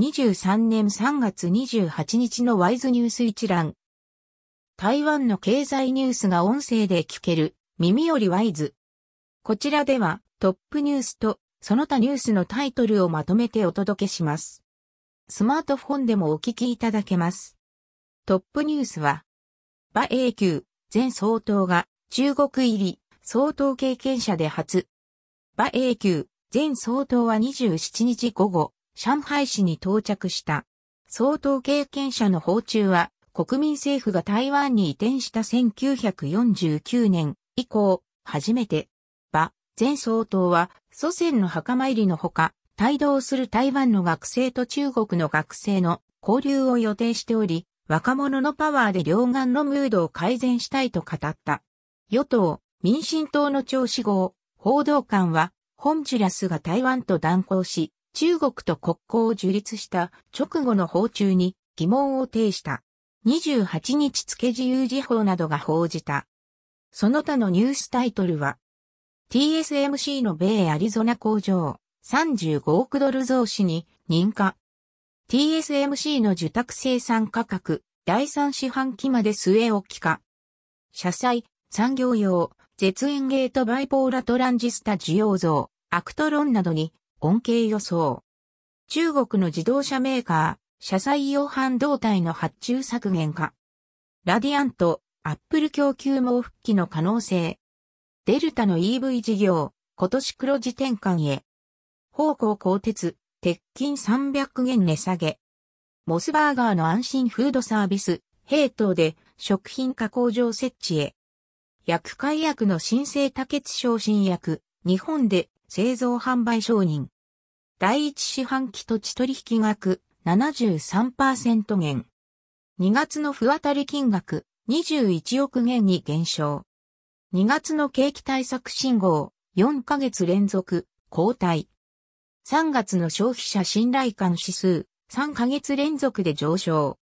2023年3月28日のワイズニュース一覧。台湾の経済ニュースが音声で聞ける耳よりワイズ。こちらではトップニュースとその他ニュースのタイトルをまとめてお届けします。スマートフォンでもお聞きいただけます。トップニュースは、馬英九前総統が中国入り総統経験者で初。馬英九前総統は27日午後、上海市に到着した。総統経験者の訪中は、国民政府が台湾に移転した1949年以降、初めて、馬前総統は祖先の墓参りのほか、帯同する台湾の学生と中国の学生の交流を予定しており、若者のパワーで両岸のムードを改善したいと語った。与党、民進党の長子号、報道官は、ホンジュラスが台湾と断交し、中国と国交を樹立した直後の訪中に疑問を呈した。28日付自由時報などが報じた。その他のニュースタイトルは、TSMC の米アリゾナ工場、35億ドル増資に認可。TSMC の受託生産価格、第3四半期まで据え置きか。車載、産業用、絶縁ゲートバイポーラトランジスタ需要増、アクトロンなどに恩恵予想。中国の自動車メーカー、車載用半導体の発注削減か。ラディアント、アップル供給網復帰の可能性。デルタの EV 事業、今年黒字転換へ。豊興鋼鉄、鉄筋300元値下げ。モスバーガーの安心フードサービス、平等で食品加工場設置へ。薬解薬の新生多血症新薬、日本で製造販売承認。第一四半期土地取引額73%減。2月の不当たり金額21億元に減少。2月の景気対策信号、4ヶ月連続、後退。3月の消費者信頼感指数、3ヶ月連続で上昇。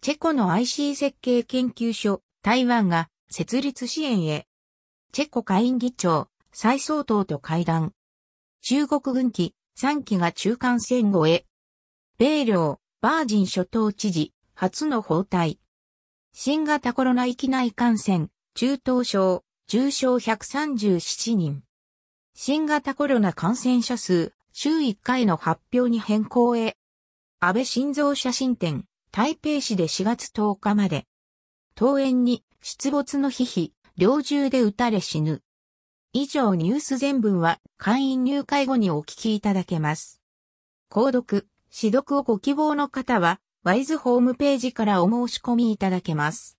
チェコの IC 設計研究所、台湾が設立支援へ。チェコ下院議長、再総統と会談。中国軍機、3機が中間戦後へ。米領、バージン諸島知事、初の訪台。新型コロナ域内感染、中等症、重症137人。新型コロナ感染者数、週1回の発表に変更へ。安倍晋三写真展、台北市で4月10日まで。登園に出没のヒヒ、猟銃で撃たれ死ぬ。以上ニュース全文は会員入会後にお聞きいただけます。購読、指読をご希望の方は、ワイズホームページからお申し込みいただけます。